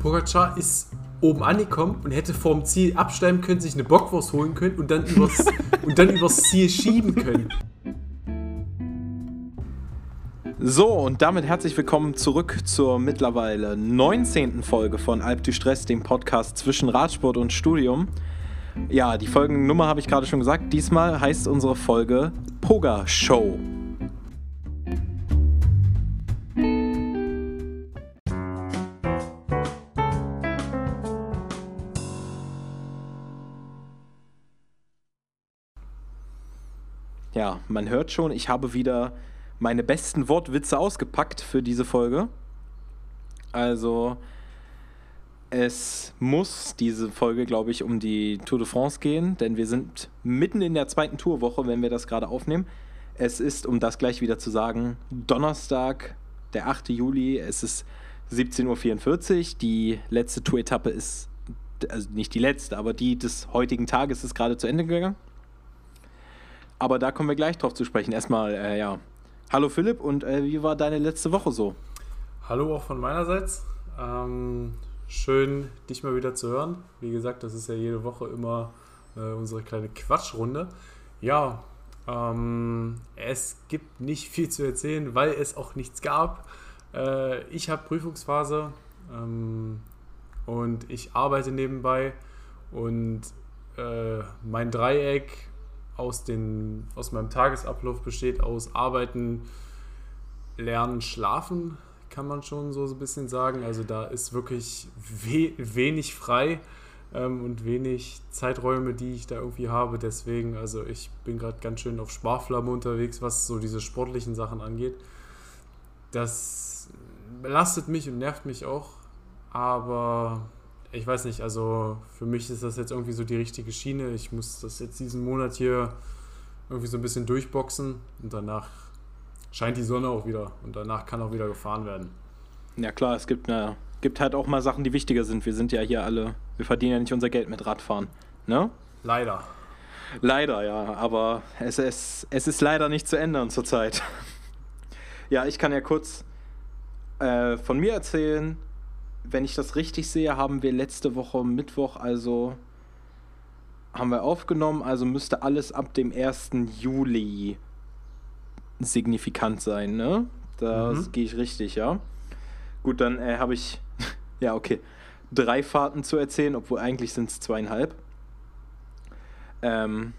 Pogacar ist oben angekommen und hätte vorm Ziel absteigen können, sich eine Bockwurst holen können und dann übers, und dann übers Ziel schieben können. So, und damit herzlich willkommen zurück zur mittlerweile 19. Folge von Alp du Stress, dem Podcast zwischen Radsport und Studium. Ja, die Folgennummer habe ich gerade schon gesagt. Diesmal heißt unsere Folge Poga Show. Man hört schon, ich habe wieder meine besten Wortwitze ausgepackt für diese Folge. Also, es muss diese Folge, glaube ich, um die Tour de France gehen, denn wir sind mitten in der zweiten Tourwoche, wenn wir das gerade aufnehmen. Es ist, um das gleich wieder zu sagen, Donnerstag, der 8. Juli. Es ist 17.44 Uhr. Die letzte Tour-Etappe ist, also nicht die letzte, aber die des heutigen Tages ist gerade zu Ende gegangen. Aber da kommen wir gleich drauf zu sprechen. Erstmal, äh, ja. Hallo Philipp und äh, wie war deine letzte Woche so? Hallo auch von meinerseits. Ähm, schön, dich mal wieder zu hören. Wie gesagt, das ist ja jede Woche immer äh, unsere kleine Quatschrunde. Ja, ähm, es gibt nicht viel zu erzählen, weil es auch nichts gab. Äh, ich habe Prüfungsphase ähm, und ich arbeite nebenbei und äh, mein Dreieck aus, den, aus meinem Tagesablauf besteht aus Arbeiten, Lernen, Schlafen, kann man schon so ein bisschen sagen. Also da ist wirklich we wenig frei ähm, und wenig Zeiträume, die ich da irgendwie habe. Deswegen, also ich bin gerade ganz schön auf Sparflamme unterwegs, was so diese sportlichen Sachen angeht. Das belastet mich und nervt mich auch, aber ich weiß nicht, also für mich ist das jetzt irgendwie so die richtige Schiene. Ich muss das jetzt diesen Monat hier irgendwie so ein bisschen durchboxen und danach scheint die Sonne auch wieder und danach kann auch wieder gefahren werden. Ja klar, es gibt, eine, gibt halt auch mal Sachen, die wichtiger sind. Wir sind ja hier alle, wir verdienen ja nicht unser Geld mit Radfahren. Ne? Leider. Leider, ja, aber es, es, es ist leider nicht zu ändern zurzeit. ja, ich kann ja kurz äh, von mir erzählen wenn ich das richtig sehe, haben wir letzte Woche Mittwoch, also haben wir aufgenommen, also müsste alles ab dem 1. Juli signifikant sein, ne? Das mhm. gehe ich richtig, ja. Gut, dann äh, habe ich, ja, okay, drei Fahrten zu erzählen, obwohl eigentlich sind es zweieinhalb. Ähm,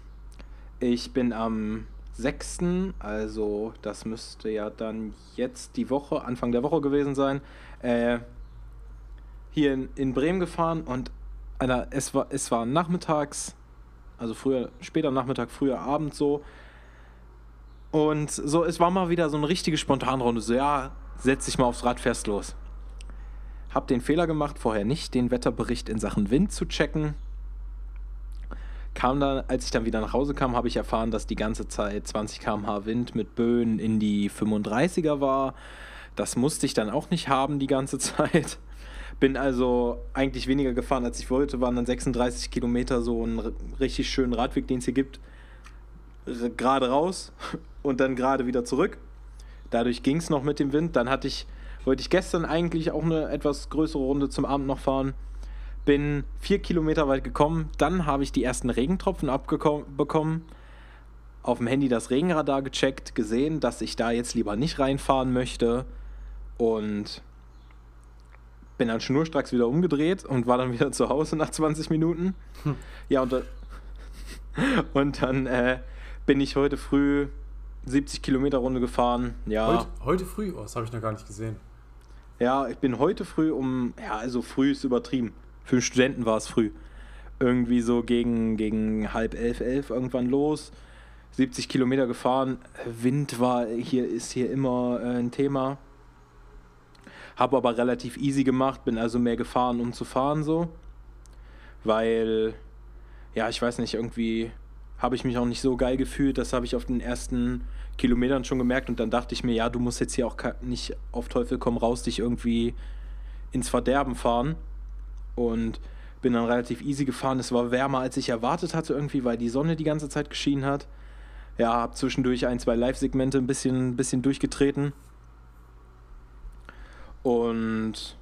ich bin am 6., also das müsste ja dann jetzt die Woche, Anfang der Woche gewesen sein, äh, hier in, in Bremen gefahren und Alter, es war, es war nachmittags, also früher, später Nachmittag, früher Abend so. Und so, es war mal wieder so eine richtige Spontanrunde. So, ja, setz dich mal aufs Rad, fährst los. Hab den Fehler gemacht, vorher nicht den Wetterbericht in Sachen Wind zu checken. Kam dann, als ich dann wieder nach Hause kam, habe ich erfahren, dass die ganze Zeit 20 km/h Wind mit Böen in die 35er war. Das musste ich dann auch nicht haben die ganze Zeit. Bin also eigentlich weniger gefahren, als ich wollte, waren dann 36 Kilometer so einen richtig schönen Radweg, den es hier gibt. Gerade raus und dann gerade wieder zurück. Dadurch ging es noch mit dem Wind. Dann hatte ich, wollte ich gestern eigentlich auch eine etwas größere Runde zum Abend noch fahren. Bin vier Kilometer weit gekommen. Dann habe ich die ersten Regentropfen abbekommen. Auf dem Handy das Regenradar gecheckt, gesehen, dass ich da jetzt lieber nicht reinfahren möchte. Und bin dann schnurstracks wieder umgedreht und war dann wieder zu Hause nach 20 Minuten. Hm. Ja, und, und dann äh, bin ich heute früh 70 Kilometer Runde gefahren. Ja. Heute, heute früh? Oh, das habe ich noch gar nicht gesehen. Ja, ich bin heute früh um, ja, also früh ist übertrieben. Für Studenten war es früh. Irgendwie so gegen, gegen halb elf, elf irgendwann los. 70 Kilometer gefahren. Wind war hier, ist hier immer äh, ein Thema. Habe aber relativ easy gemacht, bin also mehr gefahren, um zu fahren so. Weil, ja, ich weiß nicht, irgendwie habe ich mich auch nicht so geil gefühlt. Das habe ich auf den ersten Kilometern schon gemerkt und dann dachte ich mir, ja, du musst jetzt hier auch nicht auf Teufel komm raus dich irgendwie ins Verderben fahren. Und bin dann relativ easy gefahren. Es war wärmer, als ich erwartet hatte irgendwie, weil die Sonne die ganze Zeit geschienen hat. Ja, habe zwischendurch ein, zwei Live-Segmente ein bisschen, bisschen durchgetreten. Und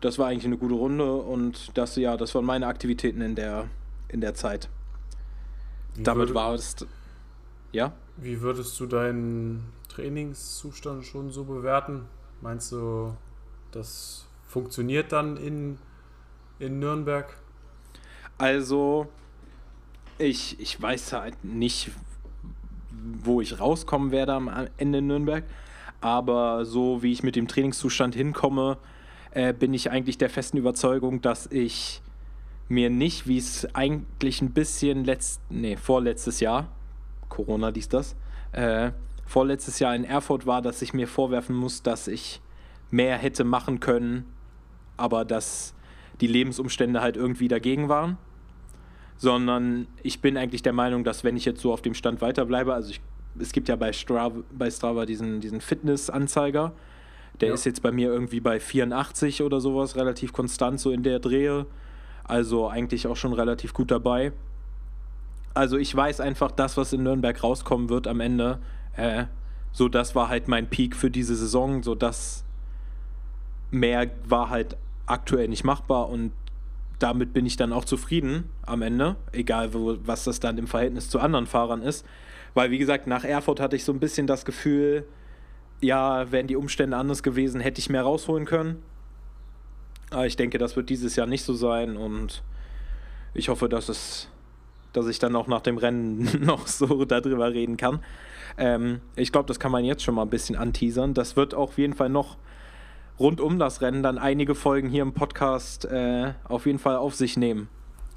das war eigentlich eine gute Runde und das, ja, das waren meine Aktivitäten in der, in der Zeit. Wie Damit würde, war es. Ja? Wie würdest du deinen Trainingszustand schon so bewerten? Meinst du, das funktioniert dann in, in Nürnberg? Also, ich, ich weiß halt nicht, wo ich rauskommen werde am Ende in Nürnberg. Aber so wie ich mit dem Trainingszustand hinkomme, äh, bin ich eigentlich der festen Überzeugung, dass ich mir nicht, wie es eigentlich ein bisschen letzt, nee, vorletztes Jahr, Corona dies das, äh, vorletztes Jahr in Erfurt war, dass ich mir vorwerfen muss, dass ich mehr hätte machen können, aber dass die Lebensumstände halt irgendwie dagegen waren. Sondern ich bin eigentlich der Meinung, dass wenn ich jetzt so auf dem Stand weiterbleibe, also ich, es gibt ja bei Strava, bei Strava diesen, diesen Fitness-Anzeiger, der ja. ist jetzt bei mir irgendwie bei 84 oder sowas, relativ konstant so in der Drehe. Also eigentlich auch schon relativ gut dabei. Also ich weiß einfach, das, was in Nürnberg rauskommen wird am Ende, äh, so das war halt mein Peak für diese Saison. So das mehr war halt aktuell nicht machbar und damit bin ich dann auch zufrieden am Ende, egal wo, was das dann im Verhältnis zu anderen Fahrern ist. Weil, wie gesagt, nach Erfurt hatte ich so ein bisschen das Gefühl, ja, wären die Umstände anders gewesen, hätte ich mehr rausholen können. Aber ich denke, das wird dieses Jahr nicht so sein und ich hoffe, dass es, dass ich dann auch nach dem Rennen noch so darüber reden kann. Ähm, ich glaube, das kann man jetzt schon mal ein bisschen anteasern. Das wird auf jeden Fall noch rund um das Rennen dann einige Folgen hier im Podcast äh, auf jeden Fall auf sich nehmen,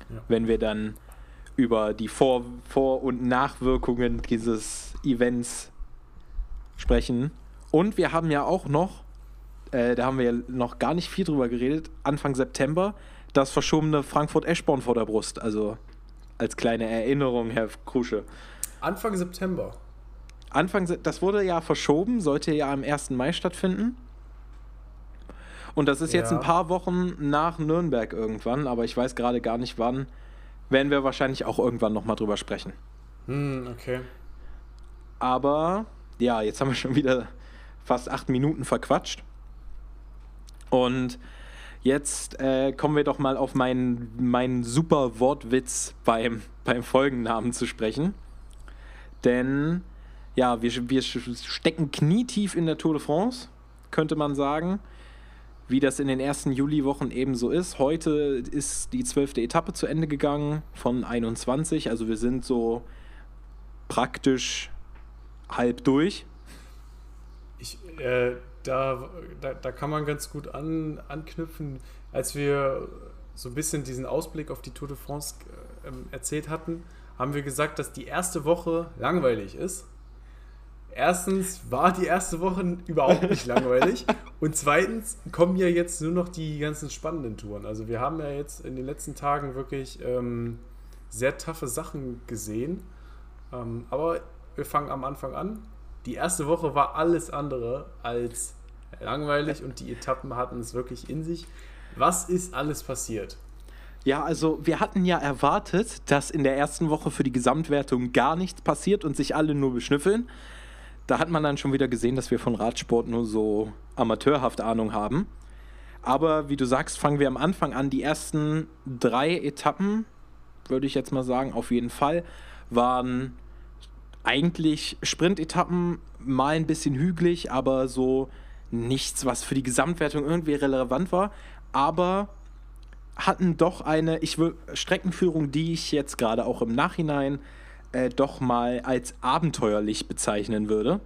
ja. wenn wir dann über die Vor-, Vor und Nachwirkungen dieses Events sprechen. Und wir haben ja auch noch äh, da haben wir ja noch gar nicht viel drüber geredet, Anfang September, das verschobene Frankfurt-Eschborn vor der Brust. Also als kleine Erinnerung, Herr Krusche. Anfang September. Anfang, das wurde ja verschoben, sollte ja am 1. Mai stattfinden. Und das ist ja. jetzt ein paar Wochen nach Nürnberg irgendwann, aber ich weiß gerade gar nicht wann. Werden wir wahrscheinlich auch irgendwann nochmal drüber sprechen. Hm, okay. Aber ja, jetzt haben wir schon wieder fast acht Minuten verquatscht. Und jetzt äh, kommen wir doch mal auf meinen, meinen super Wortwitz beim, beim Folgennamen zu sprechen. Denn ja, wir, wir stecken knietief in der Tour de France, könnte man sagen. Wie das in den ersten Juliwochen eben so ist. Heute ist die zwölfte Etappe zu Ende gegangen von 21. Also wir sind so praktisch halb durch. Ich, äh, da, da, da kann man ganz gut an, anknüpfen, als wir so ein bisschen diesen Ausblick auf die Tour de France äh, erzählt hatten, haben wir gesagt, dass die erste Woche langweilig ist. Erstens war die erste Woche überhaupt nicht langweilig und zweitens kommen ja jetzt nur noch die ganzen spannenden Touren. Also wir haben ja jetzt in den letzten Tagen wirklich ähm, sehr taffe Sachen gesehen, ähm, aber wir fangen am Anfang an. Die erste Woche war alles andere als langweilig und die Etappen hatten es wirklich in sich. Was ist alles passiert? Ja, also wir hatten ja erwartet, dass in der ersten Woche für die Gesamtwertung gar nichts passiert und sich alle nur beschnüffeln. Da hat man dann schon wieder gesehen, dass wir von Radsport nur so amateurhaft Ahnung haben. Aber wie du sagst, fangen wir am Anfang an. Die ersten drei Etappen, würde ich jetzt mal sagen, auf jeden Fall, waren eigentlich Sprintetappen, mal ein bisschen hügelig, aber so nichts, was für die Gesamtwertung irgendwie relevant war, aber hatten doch eine ich Streckenführung, die ich jetzt gerade auch im Nachhinein äh, doch mal als abenteuerlich bezeichnen würde.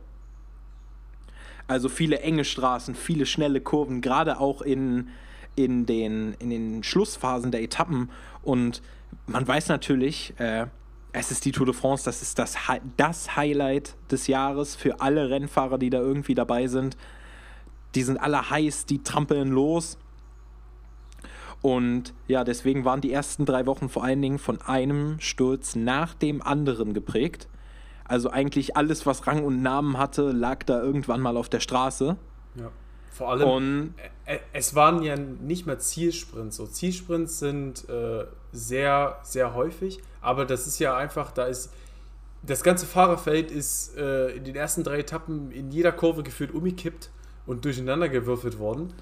Also viele enge Straßen, viele schnelle Kurven, gerade auch in, in, den, in den Schlussphasen der Etappen. Und man weiß natürlich, äh, es ist die Tour de France, das ist das, das Highlight des Jahres für alle Rennfahrer, die da irgendwie dabei sind die sind alle heiß, die trampeln los. Und ja, deswegen waren die ersten drei Wochen vor allen Dingen von einem Sturz nach dem anderen geprägt. Also eigentlich alles, was Rang und Namen hatte, lag da irgendwann mal auf der Straße. Ja. Vor allem, und, es waren ja nicht mehr Zielsprints. So Zielsprints sind äh, sehr, sehr häufig, aber das ist ja einfach, da ist das ganze Fahrerfeld ist äh, in den ersten drei Etappen in jeder Kurve gefühlt umgekippt und durcheinander gewürfelt worden.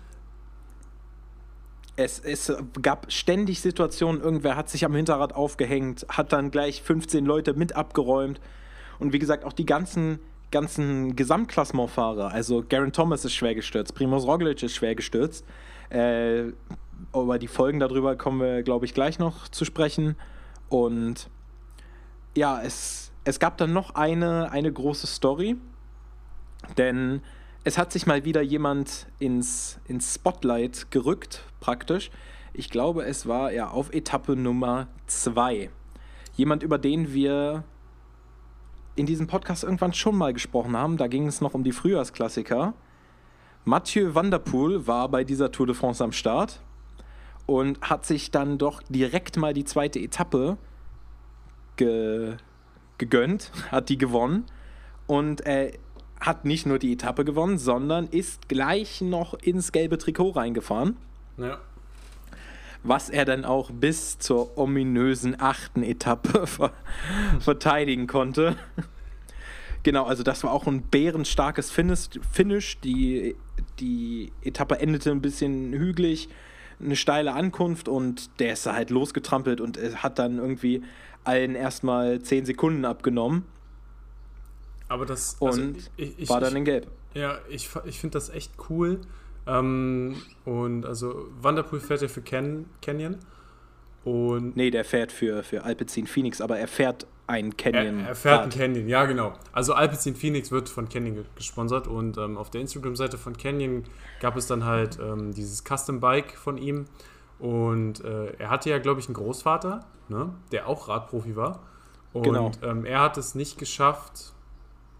Es, es gab ständig Situationen, irgendwer hat sich am Hinterrad aufgehängt, hat dann gleich 15 Leute mit abgeräumt. Und wie gesagt, auch die ganzen, ganzen Gesamtklassementfahrer, also Garen Thomas ist schwer gestürzt, Primoz Roglic ist schwer gestürzt. Äh, über die Folgen darüber kommen wir, glaube ich, gleich noch zu sprechen. Und ja, es, es gab dann noch eine, eine große Story, denn es hat sich mal wieder jemand ins, ins Spotlight gerückt, praktisch. Ich glaube, es war ja auf Etappe Nummer 2. Jemand, über den wir in diesem Podcast irgendwann schon mal gesprochen haben. Da ging es noch um die Frühjahrsklassiker. Mathieu Van der Poel war bei dieser Tour de France am Start und hat sich dann doch direkt mal die zweite Etappe ge gegönnt, hat die gewonnen und er hat nicht nur die Etappe gewonnen, sondern ist gleich noch ins gelbe Trikot reingefahren. Ja. Was er dann auch bis zur ominösen achten Etappe ver verteidigen konnte. Genau, also das war auch ein bärenstarkes Finish. Die, die Etappe endete ein bisschen hügelig, eine steile Ankunft und der ist halt losgetrampelt und hat dann irgendwie allen erstmal 10 Sekunden abgenommen. Aber das also und ich, ich, war dann in Gelb. Ja, ich, ich finde das echt cool. Ähm, und also Vanderpool fährt ja für Can Canyon. Und nee, der fährt für, für Alpecin Phoenix, aber er fährt ein Canyon. Er, er fährt ein Canyon, ja genau. Also Alpecin Phoenix wird von Canyon gesponsert und ähm, auf der Instagram-Seite von Canyon gab es dann halt ähm, dieses Custom Bike von ihm. Und äh, er hatte ja, glaube ich, einen Großvater, ne, der auch Radprofi war. Und genau. ähm, er hat es nicht geschafft,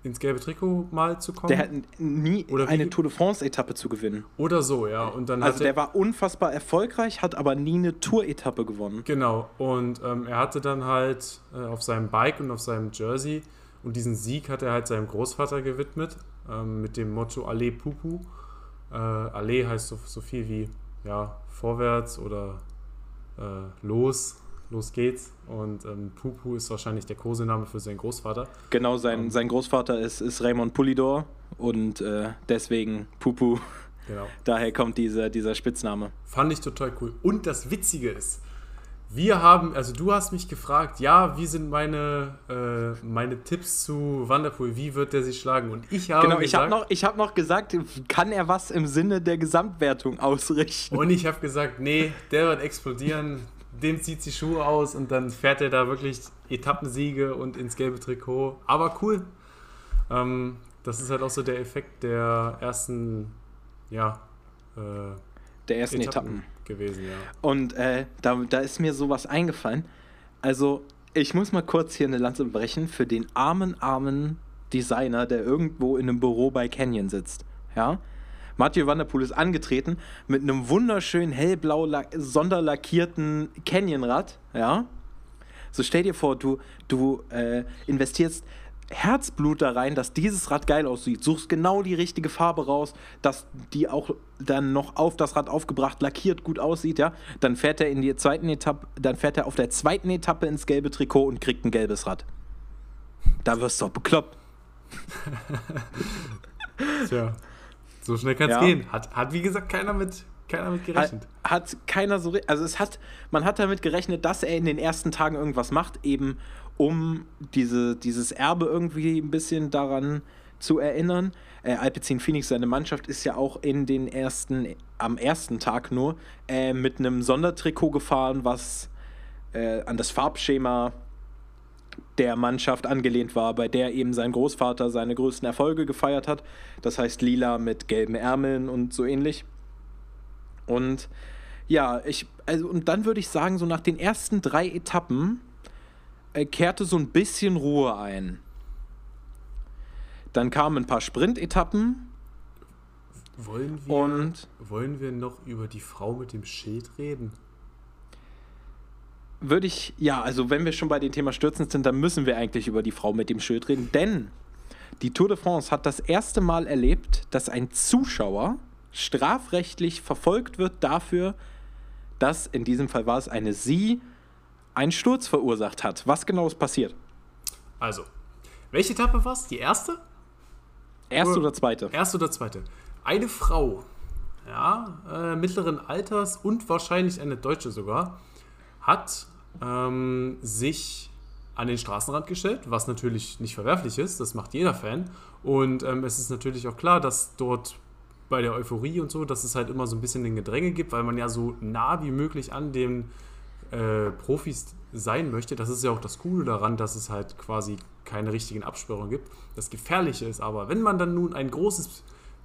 ins gelbe Trikot mal zu kommen. Der hat nie oder eine Tour de France-Etappe zu gewinnen. Oder so, ja. Und dann also der war unfassbar erfolgreich, hat aber nie eine Tour-Etappe gewonnen. Genau. Und ähm, er hatte dann halt äh, auf seinem Bike und auf seinem Jersey und diesen Sieg hat er halt seinem Großvater gewidmet ähm, mit dem Motto Allez Pupu. Äh, Allez heißt so, so viel wie ja, vorwärts oder äh, los los geht's. Und ähm, Pupu ist wahrscheinlich der Kosename für seinen Großvater. Genau, sein, ähm, sein Großvater ist, ist Raymond Pulidor und äh, deswegen Pupu. Genau. Daher kommt dieser, dieser Spitzname. Fand ich total cool. Und das Witzige ist, wir haben, also du hast mich gefragt, ja, wie sind meine, äh, meine Tipps zu Wanderpool, wie wird der sich schlagen? Und ich habe Genau, ich habe noch, hab noch gesagt, kann er was im Sinne der Gesamtwertung ausrichten? Und ich habe gesagt, nee, der wird explodieren, dem zieht sie Schuhe aus und dann fährt er da wirklich Etappensiege und ins gelbe Trikot. Aber cool. Ähm, das ist halt auch so der Effekt der ersten, ja, äh, der ersten Etappen, Etappen, gewesen, ja. Und äh, da, da ist mir sowas eingefallen. Also, ich muss mal kurz hier eine Lanze brechen für den armen, armen Designer, der irgendwo in einem Büro bei Canyon sitzt. Ja, Mathieu Van der Poel ist angetreten mit einem wunderschönen hellblau sonderlackierten Canyonrad, ja. So stell dir vor, du, du äh, investierst Herzblut da rein, dass dieses Rad geil aussieht. Suchst genau die richtige Farbe raus, dass die auch dann noch auf das Rad aufgebracht, lackiert gut aussieht, ja. Dann fährt er in die zweiten Etappe, dann fährt er auf der zweiten Etappe ins gelbe Trikot und kriegt ein gelbes Rad. Da wirst du doch bekloppt. Tja. So schnell kann es ja. gehen. Hat, hat, wie gesagt, keiner mit, keiner mit gerechnet. Hat, hat keiner so. Also, es hat, man hat damit gerechnet, dass er in den ersten Tagen irgendwas macht, eben um diese, dieses Erbe irgendwie ein bisschen daran zu erinnern. Äh, Alpecin Phoenix, seine Mannschaft, ist ja auch in den ersten, am ersten Tag nur äh, mit einem Sondertrikot gefahren, was äh, an das Farbschema der Mannschaft angelehnt war, bei der eben sein Großvater seine größten Erfolge gefeiert hat. Das heißt lila mit gelben Ärmeln und so ähnlich. Und ja, ich, also, und dann würde ich sagen, so nach den ersten drei Etappen äh, kehrte so ein bisschen Ruhe ein. Dann kamen ein paar Sprint-Etappen. Wollen wir, und wollen wir noch über die Frau mit dem Schild reden? Würde ich, ja, also wenn wir schon bei dem Thema Stürzen sind, dann müssen wir eigentlich über die Frau mit dem Schild reden, denn die Tour de France hat das erste Mal erlebt, dass ein Zuschauer strafrechtlich verfolgt wird dafür, dass, in diesem Fall war es eine Sie, einen Sturz verursacht hat. Was genau ist passiert? Also, welche Etappe war es? Die erste? Erste oder, oder zweite? Erste oder zweite. Eine Frau ja, äh, mittleren Alters und wahrscheinlich eine Deutsche sogar, hat ähm, sich an den Straßenrand gestellt, was natürlich nicht verwerflich ist, das macht jeder Fan. Und ähm, es ist natürlich auch klar, dass dort bei der Euphorie und so, dass es halt immer so ein bisschen den Gedränge gibt, weil man ja so nah wie möglich an den äh, Profis sein möchte. Das ist ja auch das Coole daran, dass es halt quasi keine richtigen Absperrungen gibt. Das Gefährliche ist aber, wenn man dann nun ein großes,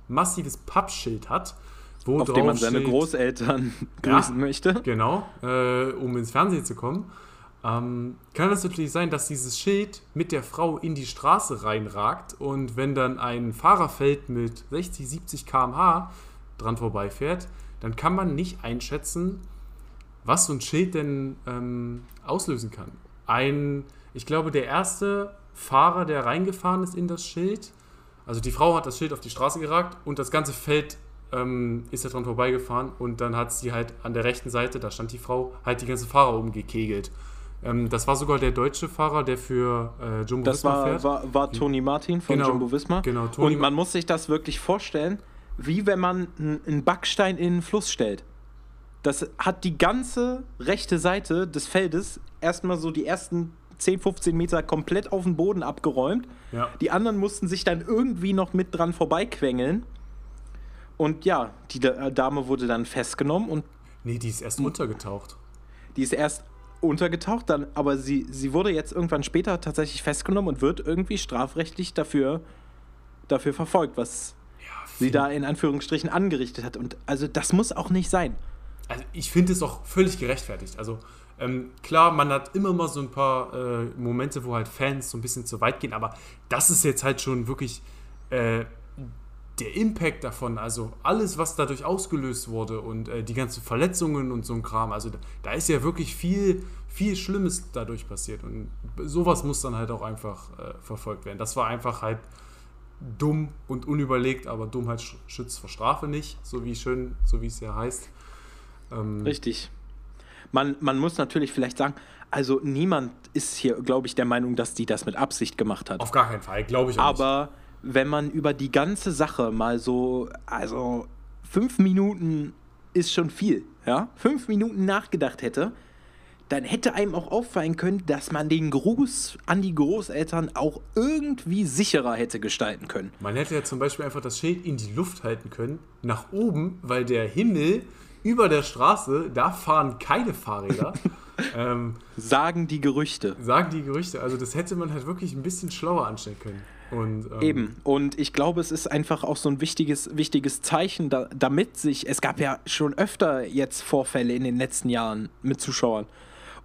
massives Pappschild hat, wo auf dem man seine steht, Großeltern grüßen ja, möchte. Genau, äh, um ins Fernsehen zu kommen. Ähm, kann es natürlich sein, dass dieses Schild mit der Frau in die Straße reinragt und wenn dann ein Fahrerfeld mit 60, 70 km/h dran vorbeifährt, dann kann man nicht einschätzen, was so ein Schild denn ähm, auslösen kann. Ein, ich glaube, der erste Fahrer, der reingefahren ist in das Schild, also die Frau hat das Schild auf die Straße geragt und das ganze Feld ähm, ist er dran vorbeigefahren und dann hat sie halt an der rechten Seite, da stand die Frau, halt die ganze Fahrer umgekegelt. Ähm, das war sogar der deutsche Fahrer, der für äh, Jumbo das Visma war, fährt. war, war Toni Martin von genau, Jumbo Visma. Genau, Toni und man muss sich das wirklich vorstellen, wie wenn man einen Backstein in den Fluss stellt. Das hat die ganze rechte Seite des Feldes erstmal so die ersten 10, 15 Meter komplett auf den Boden abgeräumt. Ja. Die anderen mussten sich dann irgendwie noch mit dran vorbeiquengeln. Und ja, die äh, Dame wurde dann festgenommen und. Nee, die ist erst untergetaucht. Die ist erst untergetaucht, dann, aber sie, sie wurde jetzt irgendwann später tatsächlich festgenommen und wird irgendwie strafrechtlich dafür, dafür verfolgt, was ja, sie da in Anführungsstrichen angerichtet hat. Und also das muss auch nicht sein. Also ich finde es auch völlig gerechtfertigt. Also ähm, klar, man hat immer mal so ein paar äh, Momente, wo halt Fans so ein bisschen zu weit gehen, aber das ist jetzt halt schon wirklich äh, der Impact davon, also alles, was dadurch ausgelöst wurde und äh, die ganzen Verletzungen und so ein Kram, also da, da, ist ja wirklich viel, viel Schlimmes dadurch passiert und sowas muss dann halt auch einfach äh, verfolgt werden. Das war einfach halt dumm und unüberlegt, aber Dummheit schützt vor Strafe nicht, so wie schön, so wie es ja heißt. Ähm, Richtig. Man, man muss natürlich vielleicht sagen, also niemand ist hier, glaube ich, der Meinung, dass die das mit Absicht gemacht hat. Auf gar keinen Fall, glaube ich auch Aber nicht wenn man über die ganze Sache mal so, also fünf Minuten ist schon viel, ja, fünf Minuten nachgedacht hätte, dann hätte einem auch auffallen können, dass man den Gruß an die Großeltern auch irgendwie sicherer hätte gestalten können. Man hätte ja zum Beispiel einfach das Schild in die Luft halten können, nach oben, weil der Himmel über der Straße, da fahren keine Fahrräder. ähm, sagen die Gerüchte. Sagen die Gerüchte. Also das hätte man halt wirklich ein bisschen schlauer anstellen können. Und, ähm Eben. Und ich glaube, es ist einfach auch so ein wichtiges, wichtiges Zeichen, da, damit sich, es gab ja schon öfter jetzt Vorfälle in den letzten Jahren mit Zuschauern.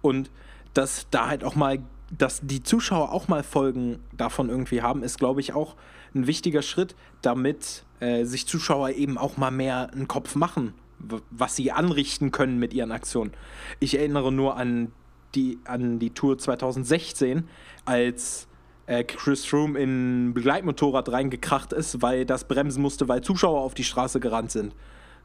Und dass da halt auch mal, dass die Zuschauer auch mal Folgen davon irgendwie haben, ist, glaube ich, auch ein wichtiger Schritt, damit äh, sich Zuschauer eben auch mal mehr einen Kopf machen, was sie anrichten können mit ihren Aktionen. Ich erinnere nur an die, an die Tour 2016, als äh, Chris Froome in Begleitmotorrad reingekracht ist, weil das bremsen musste, weil Zuschauer auf die Straße gerannt sind.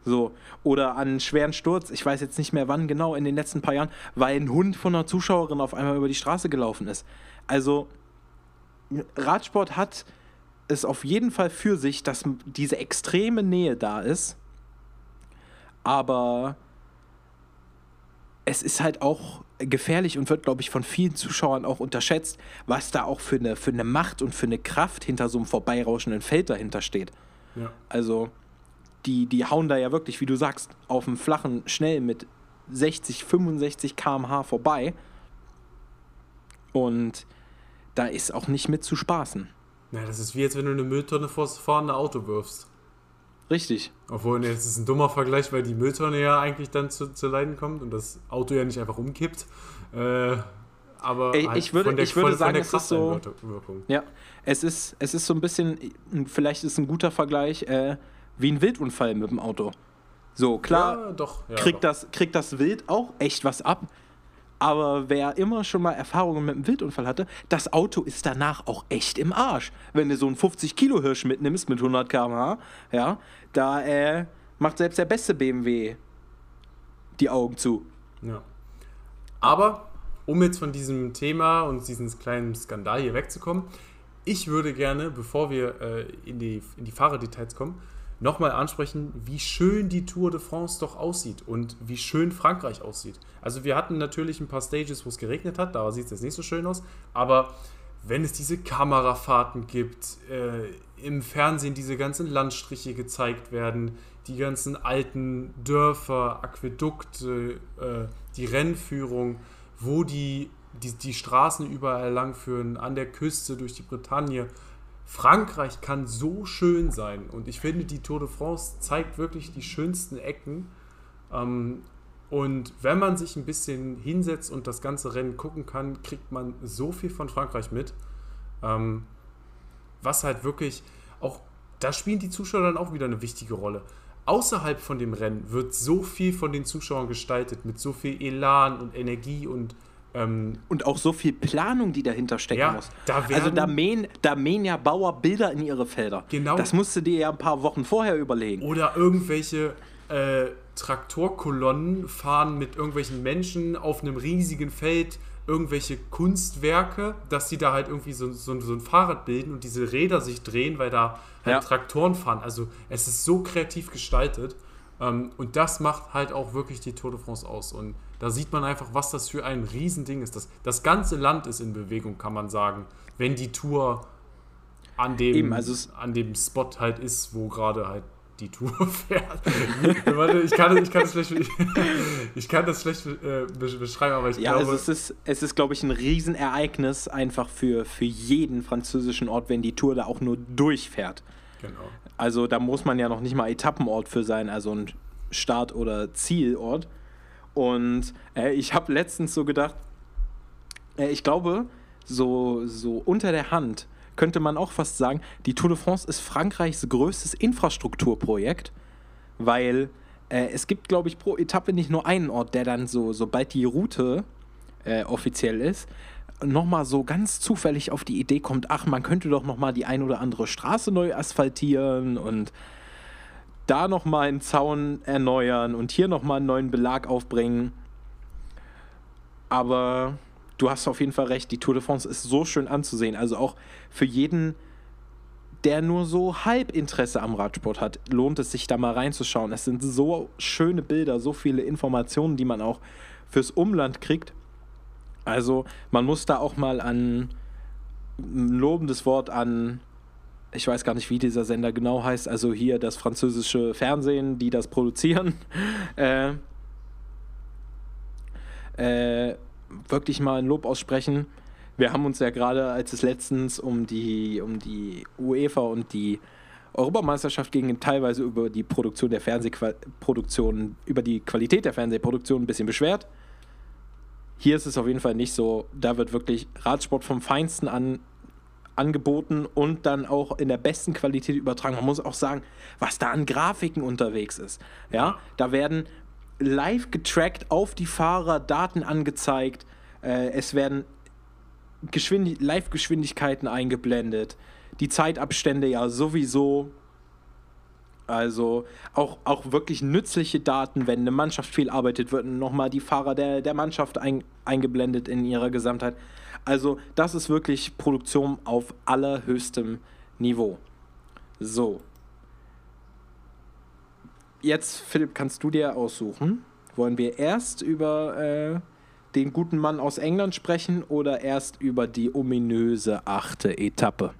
So. Oder an schweren Sturz, ich weiß jetzt nicht mehr wann genau, in den letzten paar Jahren, weil ein Hund von einer Zuschauerin auf einmal über die Straße gelaufen ist. Also, Radsport hat es auf jeden Fall für sich, dass diese extreme Nähe da ist. Aber es ist halt auch gefährlich und wird, glaube ich, von vielen Zuschauern auch unterschätzt, was da auch für eine, für eine Macht und für eine Kraft hinter so einem vorbeirauschenden Feld dahinter steht. Ja. Also, die, die hauen da ja wirklich, wie du sagst, auf dem flachen schnell mit 60, 65 km/h vorbei. Und da ist auch nicht mit zu spaßen. Ja, das ist wie jetzt, wenn du eine Mülltonne vor das fahrende Auto wirfst. Richtig. Obwohl, nee, das ist ein dummer Vergleich, weil die Mülltonne ja eigentlich dann zu, zu leiden kommt und das Auto ja nicht einfach umkippt. Äh, aber Ey, halt ich würde, der, ich würde sagen, es ist so. Ja, es ist, es ist so ein bisschen, vielleicht ist ein guter Vergleich, äh, wie ein Wildunfall mit dem Auto. So, klar, ja, doch, ja, kriegt, doch. Das, kriegt das Wild auch echt was ab, aber wer immer schon mal Erfahrungen mit einem Wildunfall hatte, das Auto ist danach auch echt im Arsch. Wenn du so einen 50 Kilo Hirsch mitnimmst mit 100 km/h, ja, da äh, macht selbst der beste BMW die Augen zu. Ja. Aber um jetzt von diesem Thema und diesem kleinen Skandal hier wegzukommen, ich würde gerne, bevor wir äh, in, die, in die Fahrerdetails kommen, nochmal ansprechen, wie schön die Tour de France doch aussieht und wie schön Frankreich aussieht. Also wir hatten natürlich ein paar Stages, wo es geregnet hat, da sieht es jetzt nicht so schön aus, aber wenn es diese Kamerafahrten gibt, äh, im Fernsehen diese ganzen Landstriche gezeigt werden, die ganzen alten Dörfer, Aquädukte, äh, die Rennführung, wo die, die, die Straßen überall langführen, an der Küste durch die Bretagne, Frankreich kann so schön sein und ich finde, die Tour de France zeigt wirklich die schönsten Ecken. Ähm, und wenn man sich ein bisschen hinsetzt und das ganze Rennen gucken kann, kriegt man so viel von Frankreich mit. Ähm, was halt wirklich auch, da spielen die Zuschauer dann auch wieder eine wichtige Rolle. Außerhalb von dem Rennen wird so viel von den Zuschauern gestaltet, mit so viel Elan und Energie und ähm, und auch so viel Planung, die dahinter stecken ja, muss. Da also da mähen, da mähen ja Bauer Bilder in ihre Felder. Genau. Das musst du dir ja ein paar Wochen vorher überlegen. Oder irgendwelche äh, Traktorkolonnen fahren mit irgendwelchen Menschen auf einem riesigen Feld irgendwelche Kunstwerke, dass sie da halt irgendwie so, so, so ein Fahrrad bilden und diese Räder sich drehen, weil da halt ja. Traktoren fahren. Also es ist so kreativ gestaltet. Ähm, und das macht halt auch wirklich die Tour de France aus. Und da sieht man einfach, was das für ein Riesending ist. Das, das ganze Land ist in Bewegung, kann man sagen, wenn die Tour an dem, Eben, also an dem Spot halt ist, wo gerade halt die Tour fährt. Warte, ich kann, ich kann das schlecht, ich kann das schlecht äh, beschreiben, aber ich ja, glaube... Ja, also es ist, es ist, glaube ich, ein Riesenereignis einfach für, für jeden französischen Ort, wenn die Tour da auch nur durchfährt. Genau. Also da muss man ja noch nicht mal Etappenort für sein, also ein Start- oder Zielort. Und äh, ich habe letztens so gedacht, äh, ich glaube, so, so unter der Hand könnte man auch fast sagen, die Tour de France ist Frankreichs größtes Infrastrukturprojekt, weil äh, es gibt, glaube ich, pro Etappe nicht nur einen Ort, der dann so, sobald die Route äh, offiziell ist, nochmal so ganz zufällig auf die Idee kommt, ach, man könnte doch nochmal die ein oder andere Straße neu asphaltieren und da nochmal einen Zaun erneuern und hier nochmal einen neuen Belag aufbringen. Aber du hast auf jeden Fall recht, die Tour de France ist so schön anzusehen. Also auch für jeden, der nur so halb Interesse am Radsport hat, lohnt es sich da mal reinzuschauen. Es sind so schöne Bilder, so viele Informationen, die man auch fürs Umland kriegt. Also man muss da auch mal an ein lobendes Wort an, ich weiß gar nicht, wie dieser Sender genau heißt, also hier das französische Fernsehen, die das produzieren. äh, äh, wirklich mal ein Lob aussprechen. Wir haben uns ja gerade, als es letztens um die, um die UEFA und die Europameisterschaft ging, teilweise über die Produktion der Fernsehproduktion, über die Qualität der Fernsehproduktion ein bisschen beschwert. Hier ist es auf jeden Fall nicht so. Da wird wirklich Radsport vom Feinsten an angeboten und dann auch in der besten Qualität übertragen. Man muss auch sagen, was da an Grafiken unterwegs ist. Ja, da werden live getrackt auf die Fahrer Daten angezeigt. Äh, es werden Live-Geschwindigkeiten eingeblendet. Die Zeitabstände ja sowieso. Also auch, auch wirklich nützliche Daten, wenn eine Mannschaft viel arbeitet, wird nochmal die Fahrer der, der Mannschaft ein, eingeblendet in ihrer Gesamtheit. Also das ist wirklich Produktion auf allerhöchstem Niveau. So, jetzt, Philipp, kannst du dir aussuchen. Wollen wir erst über äh, den guten Mann aus England sprechen oder erst über die ominöse achte Etappe?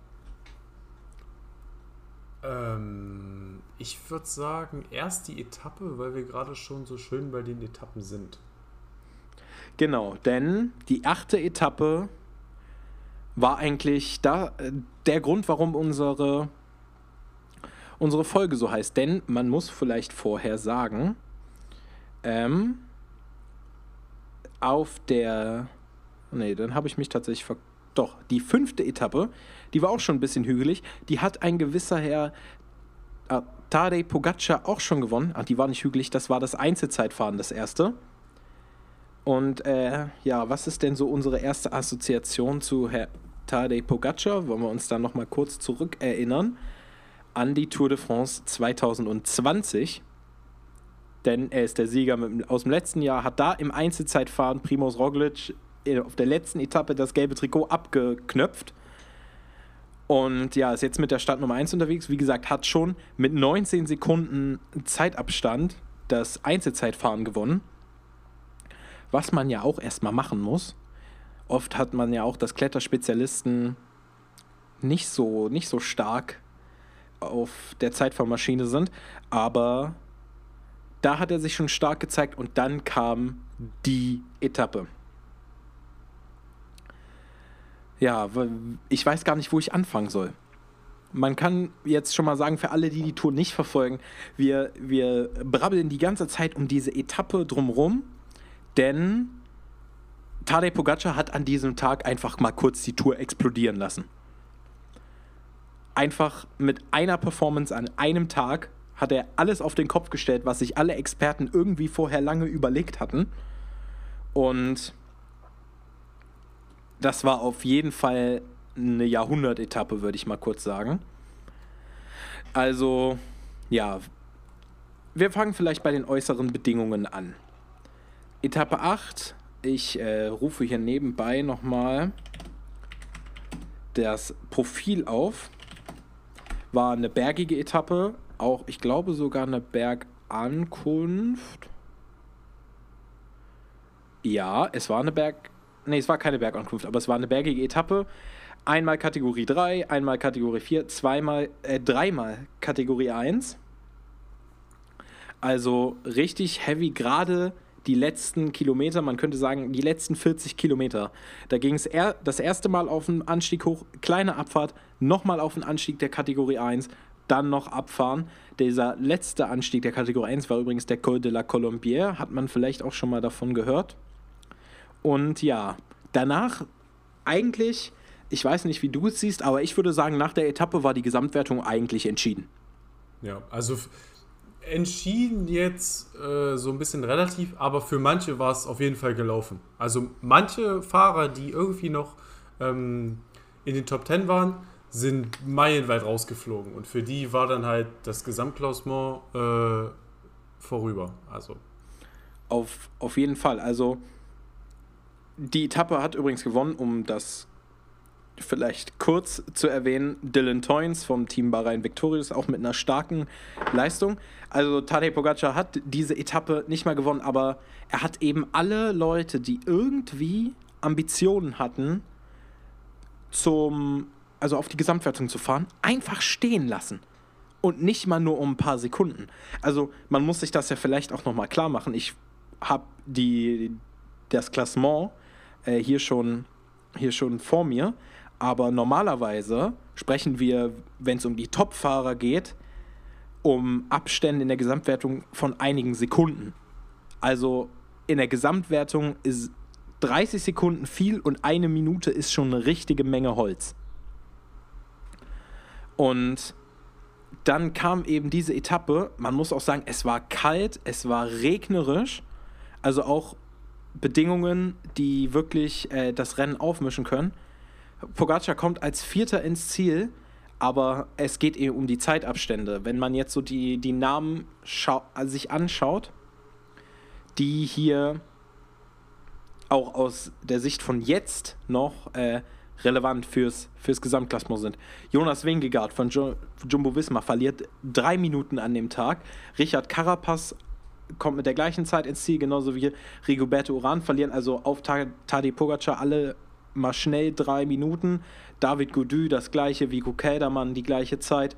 Ähm, ich würde sagen, erst die Etappe, weil wir gerade schon so schön bei den Etappen sind. Genau, denn die achte Etappe war eigentlich da, der Grund, warum unsere unsere Folge so heißt. Denn man muss vielleicht vorher sagen, ähm, auf der. Nee, dann habe ich mich tatsächlich ver. Doch, die fünfte Etappe, die war auch schon ein bisschen hügelig. Die hat ein gewisser Herr äh, Tadej Pogacar auch schon gewonnen. Ach, die war nicht hügelig, das war das Einzelzeitfahren, das erste. Und äh, ja, was ist denn so unsere erste Assoziation zu Herr Tadej Pogacar? Wollen wir uns da nochmal kurz zurückerinnern an die Tour de France 2020. Denn er ist der Sieger mit, aus dem letzten Jahr, hat da im Einzelzeitfahren Primoz Roglic auf der letzten Etappe das gelbe Trikot abgeknöpft. Und ja, ist jetzt mit der Startnummer 1 unterwegs. Wie gesagt, hat schon mit 19 Sekunden Zeitabstand das Einzelzeitfahren gewonnen. Was man ja auch erstmal machen muss. Oft hat man ja auch, dass Kletterspezialisten nicht so, nicht so stark auf der Zeitfahrmaschine sind. Aber da hat er sich schon stark gezeigt und dann kam die Etappe. Ja, ich weiß gar nicht, wo ich anfangen soll. Man kann jetzt schon mal sagen, für alle, die die Tour nicht verfolgen, wir, wir brabbeln die ganze Zeit um diese Etappe drumherum, denn Tadej Pogacar hat an diesem Tag einfach mal kurz die Tour explodieren lassen. Einfach mit einer Performance an einem Tag hat er alles auf den Kopf gestellt, was sich alle Experten irgendwie vorher lange überlegt hatten. Und das war auf jeden Fall eine Jahrhundert-Etappe, würde ich mal kurz sagen. Also, ja, wir fangen vielleicht bei den äußeren Bedingungen an. Etappe 8, ich äh, rufe hier nebenbei nochmal das Profil auf. War eine bergige Etappe, auch, ich glaube, sogar eine Bergankunft. Ja, es war eine Berg. Nee, es war keine Bergankunft, aber es war eine bergige Etappe. Einmal Kategorie 3, einmal Kategorie 4, zweimal, äh, dreimal Kategorie 1. Also richtig heavy, gerade die letzten Kilometer, man könnte sagen, die letzten 40 Kilometer. Da ging es er, das erste Mal auf den Anstieg hoch, kleine Abfahrt, nochmal auf den Anstieg der Kategorie 1, dann noch abfahren. Dieser letzte Anstieg der Kategorie 1 war übrigens der Col de la Colombière, hat man vielleicht auch schon mal davon gehört. Und ja, danach eigentlich, ich weiß nicht, wie du es siehst, aber ich würde sagen, nach der Etappe war die Gesamtwertung eigentlich entschieden. Ja, also entschieden jetzt äh, so ein bisschen relativ, aber für manche war es auf jeden Fall gelaufen. Also manche Fahrer, die irgendwie noch ähm, in den Top 10 waren, sind meilenweit rausgeflogen. Und für die war dann halt das Gesamtklassement äh, vorüber. Also. Auf, auf jeden Fall. Also die Etappe hat übrigens gewonnen, um das vielleicht kurz zu erwähnen, Dylan Toynes vom Team Bahrain Victorious, auch mit einer starken Leistung. Also Tadej Pogacar hat diese Etappe nicht mal gewonnen, aber er hat eben alle Leute, die irgendwie Ambitionen hatten, zum also auf die Gesamtwertung zu fahren, einfach stehen lassen. Und nicht mal nur um ein paar Sekunden. Also man muss sich das ja vielleicht auch nochmal klar machen. Ich habe das Klassement äh, hier, schon, hier schon vor mir. Aber normalerweise sprechen wir, wenn es um die Top-Fahrer geht, um Abstände in der Gesamtwertung von einigen Sekunden. Also in der Gesamtwertung ist 30 Sekunden viel und eine Minute ist schon eine richtige Menge Holz. Und dann kam eben diese Etappe. Man muss auch sagen, es war kalt, es war regnerisch. Also auch Bedingungen, die wirklich äh, das Rennen aufmischen können. Pogacar kommt als Vierter ins Ziel, aber es geht eben um die Zeitabstände. Wenn man jetzt so die, die Namen also sich anschaut, die hier auch aus der Sicht von jetzt noch äh, relevant fürs, fürs Gesamtklassement sind. Jonas Wingegaard von Jumbo Visma verliert drei Minuten an dem Tag. Richard Carapaz kommt mit der gleichen Zeit ins Ziel, genauso wie Rigoberto Uran verlieren also auf Tadej Pogacar alle mal schnell drei Minuten. David Goudy das gleiche, Vico Keldermann die gleiche Zeit.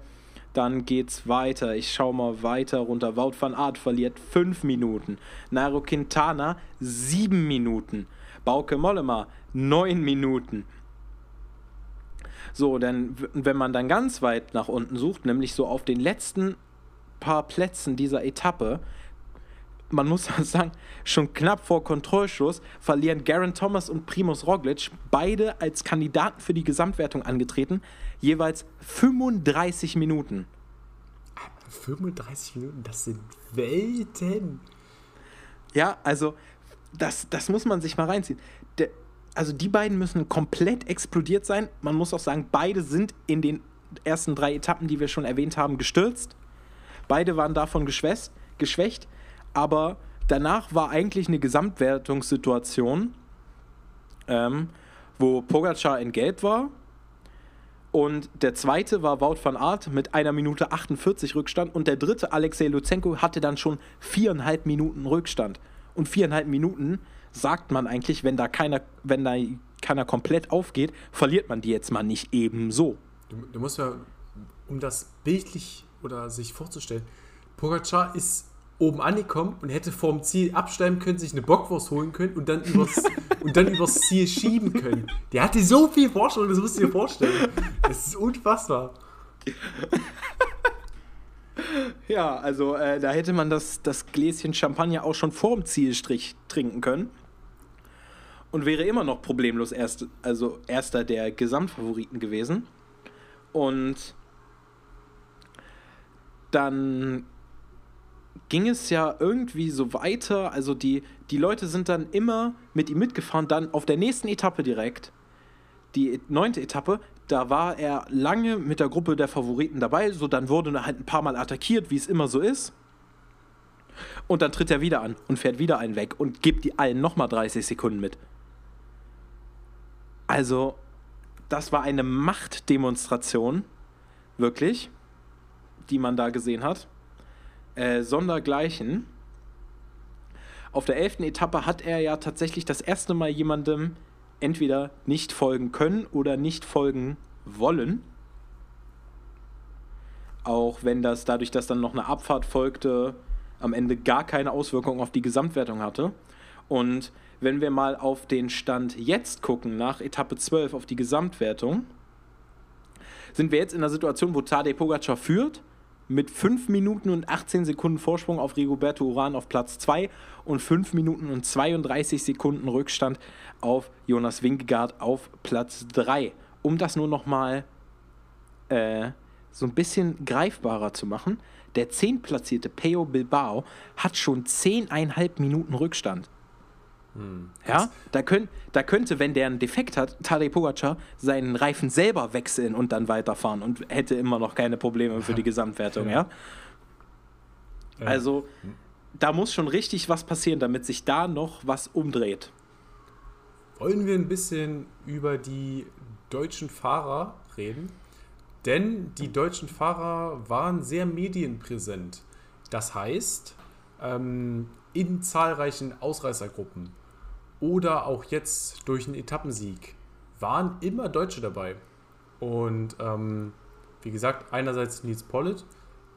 Dann geht's weiter. Ich schaue mal weiter runter. Wout van Aert verliert fünf Minuten. Nairo Quintana sieben Minuten. Bauke Mollema neun Minuten. So, denn wenn man dann ganz weit nach unten sucht, nämlich so auf den letzten paar Plätzen dieser Etappe, man muss sagen, schon knapp vor Kontrollschluss verlieren Garen Thomas und Primus Roglic, beide als Kandidaten für die Gesamtwertung angetreten, jeweils 35 Minuten. 35 Minuten, das sind Welten. Ja, also das, das muss man sich mal reinziehen. Der, also die beiden müssen komplett explodiert sein. Man muss auch sagen, beide sind in den ersten drei Etappen, die wir schon erwähnt haben, gestürzt. Beide waren davon geschwächt, geschwächt aber danach war eigentlich eine Gesamtwertungssituation, ähm, wo Pogacar in Gelb war Und der zweite war Wout van Aert mit einer Minute 48 Rückstand. Und der dritte, Alexei Luzenko, hatte dann schon viereinhalb Minuten Rückstand. Und viereinhalb Minuten sagt man eigentlich, wenn da keiner, wenn da keiner komplett aufgeht, verliert man die jetzt mal nicht eben so. Du, du musst ja, um das bildlich oder sich vorzustellen, Pogacar ist oben angekommen und hätte vorm Ziel absteigen können, sich eine Bockwurst holen können und dann übers, und dann übers Ziel schieben können. Der hatte so viel Forschung, das musst du dir vorstellen. Das ist unfassbar. Ja, also äh, da hätte man das, das Gläschen Champagner auch schon vorm Zielstrich trinken können. Und wäre immer noch problemlos erst, also erster der Gesamtfavoriten gewesen. Und dann ging es ja irgendwie so weiter. Also die, die Leute sind dann immer mit ihm mitgefahren. Dann auf der nächsten Etappe direkt, die neunte Etappe, da war er lange mit der Gruppe der Favoriten dabei. So, dann wurde er halt ein paar Mal attackiert, wie es immer so ist. Und dann tritt er wieder an und fährt wieder einen weg und gibt die allen nochmal 30 Sekunden mit. Also, das war eine Machtdemonstration, wirklich, die man da gesehen hat äh, sondergleichen. Auf der elften Etappe hat er ja tatsächlich das erste Mal jemandem entweder nicht folgen können oder nicht folgen wollen. Auch wenn das dadurch, dass dann noch eine Abfahrt folgte, am Ende gar keine Auswirkung auf die Gesamtwertung hatte. Und wenn wir mal auf den Stand jetzt gucken, nach Etappe 12 auf die Gesamtwertung, sind wir jetzt in der Situation, wo Tadej Pogacar führt mit 5 Minuten und 18 Sekunden Vorsprung auf Rigoberto Uran auf Platz 2 und 5 Minuten und 32 Sekunden Rückstand auf Jonas Wingegaard auf Platz 3. Um das nur nochmal äh, so ein bisschen greifbarer zu machen, der 10 platzierte Peo Bilbao hat schon 10,5 Minuten Rückstand. Hm, ja, da, könnt, da könnte, wenn der einen Defekt hat, Tadej Pogacar seinen Reifen selber wechseln und dann weiterfahren und hätte immer noch keine Probleme für die Gesamtwertung, ja. ja? Also, da muss schon richtig was passieren, damit sich da noch was umdreht. Wollen wir ein bisschen über die deutschen Fahrer reden? Denn die deutschen Fahrer waren sehr medienpräsent. Das heißt, ähm, in zahlreichen Ausreißergruppen oder auch jetzt durch einen Etappensieg waren immer Deutsche dabei. Und ähm, wie gesagt, einerseits Nils Pollitt,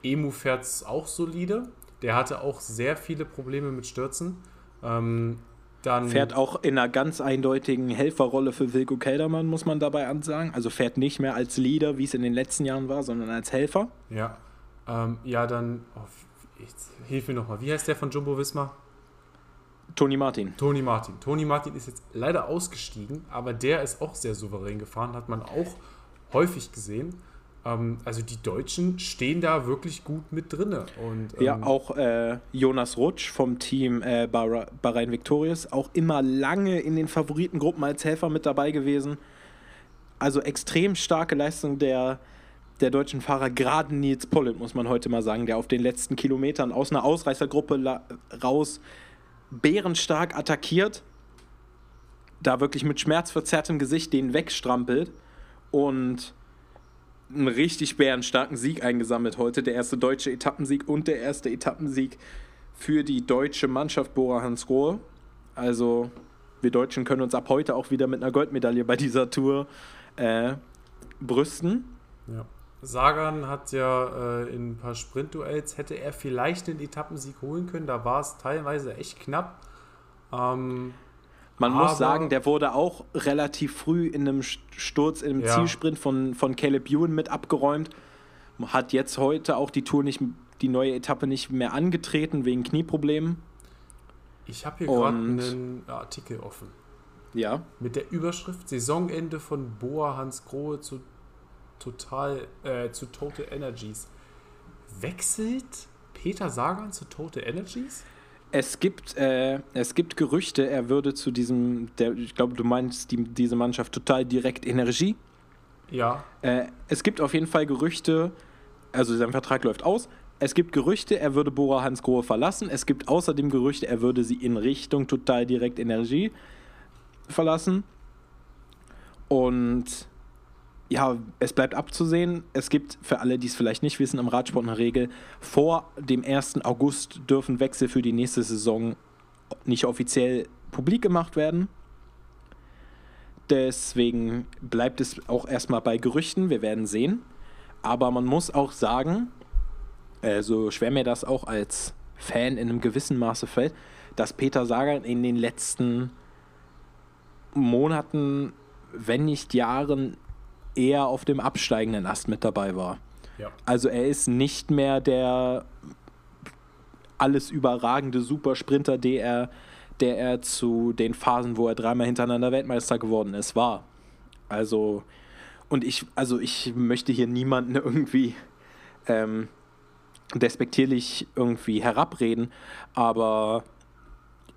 Emu fährt es auch solide. Der hatte auch sehr viele Probleme mit Stürzen. Ähm, dann fährt auch in einer ganz eindeutigen Helferrolle für Wilko Keldermann, muss man dabei ansagen. Also fährt nicht mehr als Leader, wie es in den letzten Jahren war, sondern als Helfer. Ja, ähm, ja dann, oh, hilf mir nochmal, wie heißt der von Jumbo Wismar? Toni Martin. Toni Martin. Toni Martin ist jetzt leider ausgestiegen, aber der ist auch sehr souverän gefahren, hat man auch häufig gesehen. Ähm, also die Deutschen stehen da wirklich gut mit drin. Und, ähm, ja, auch äh, Jonas Rutsch vom Team äh, Bahrain Victorious, auch immer lange in den Favoritengruppen als Helfer mit dabei gewesen. Also extrem starke Leistung der, der deutschen Fahrer, gerade Nils Pollitt, muss man heute mal sagen, der auf den letzten Kilometern aus einer Ausreißergruppe raus bärenstark attackiert, da wirklich mit schmerzverzerrtem Gesicht den wegstrampelt und einen richtig bärenstarken Sieg eingesammelt heute. Der erste deutsche Etappensieg und der erste Etappensieg für die deutsche Mannschaft Bora Hansgrohe. Also wir Deutschen können uns ab heute auch wieder mit einer Goldmedaille bei dieser Tour äh, brüsten. Ja. Sagan hat ja äh, in ein paar Sprintduells, hätte er vielleicht den Etappensieg holen können. Da war es teilweise echt knapp. Ähm, man muss sagen, der wurde auch relativ früh in einem Sturz, in einem ja. Zielsprint von, von Caleb Ewan mit abgeräumt. Hat jetzt heute auch die Tour nicht, die neue Etappe nicht mehr angetreten wegen Knieproblemen. Ich habe hier gerade einen Artikel offen. Ja. Mit der Überschrift Saisonende von Boa Hans Grohe zu Total äh, zu Total Energies. Wechselt Peter Sagan zu Total Energies? Es gibt, äh, es gibt Gerüchte, er würde zu diesem, der, ich glaube, du meinst die, diese Mannschaft total direkt Energie. Ja. Äh, es gibt auf jeden Fall Gerüchte, also sein Vertrag läuft aus. Es gibt Gerüchte, er würde Bora Hans Grohe verlassen. Es gibt außerdem Gerüchte, er würde sie in Richtung total direkt Energie verlassen. Und ja, es bleibt abzusehen. Es gibt für alle, die es vielleicht nicht wissen, im Radsport eine Regel. Vor dem 1. August dürfen Wechsel für die nächste Saison nicht offiziell publik gemacht werden. Deswegen bleibt es auch erstmal bei Gerüchten. Wir werden sehen. Aber man muss auch sagen, äh, so schwer mir das auch als Fan in einem gewissen Maße fällt, dass Peter Sagan in den letzten Monaten, wenn nicht Jahren, eher auf dem absteigenden Ast mit dabei war. Ja. Also er ist nicht mehr der alles überragende Supersprinter, der er, der er zu den Phasen, wo er dreimal hintereinander Weltmeister geworden ist, war. Also, und ich, also ich möchte hier niemanden irgendwie ähm, despektierlich irgendwie herabreden, aber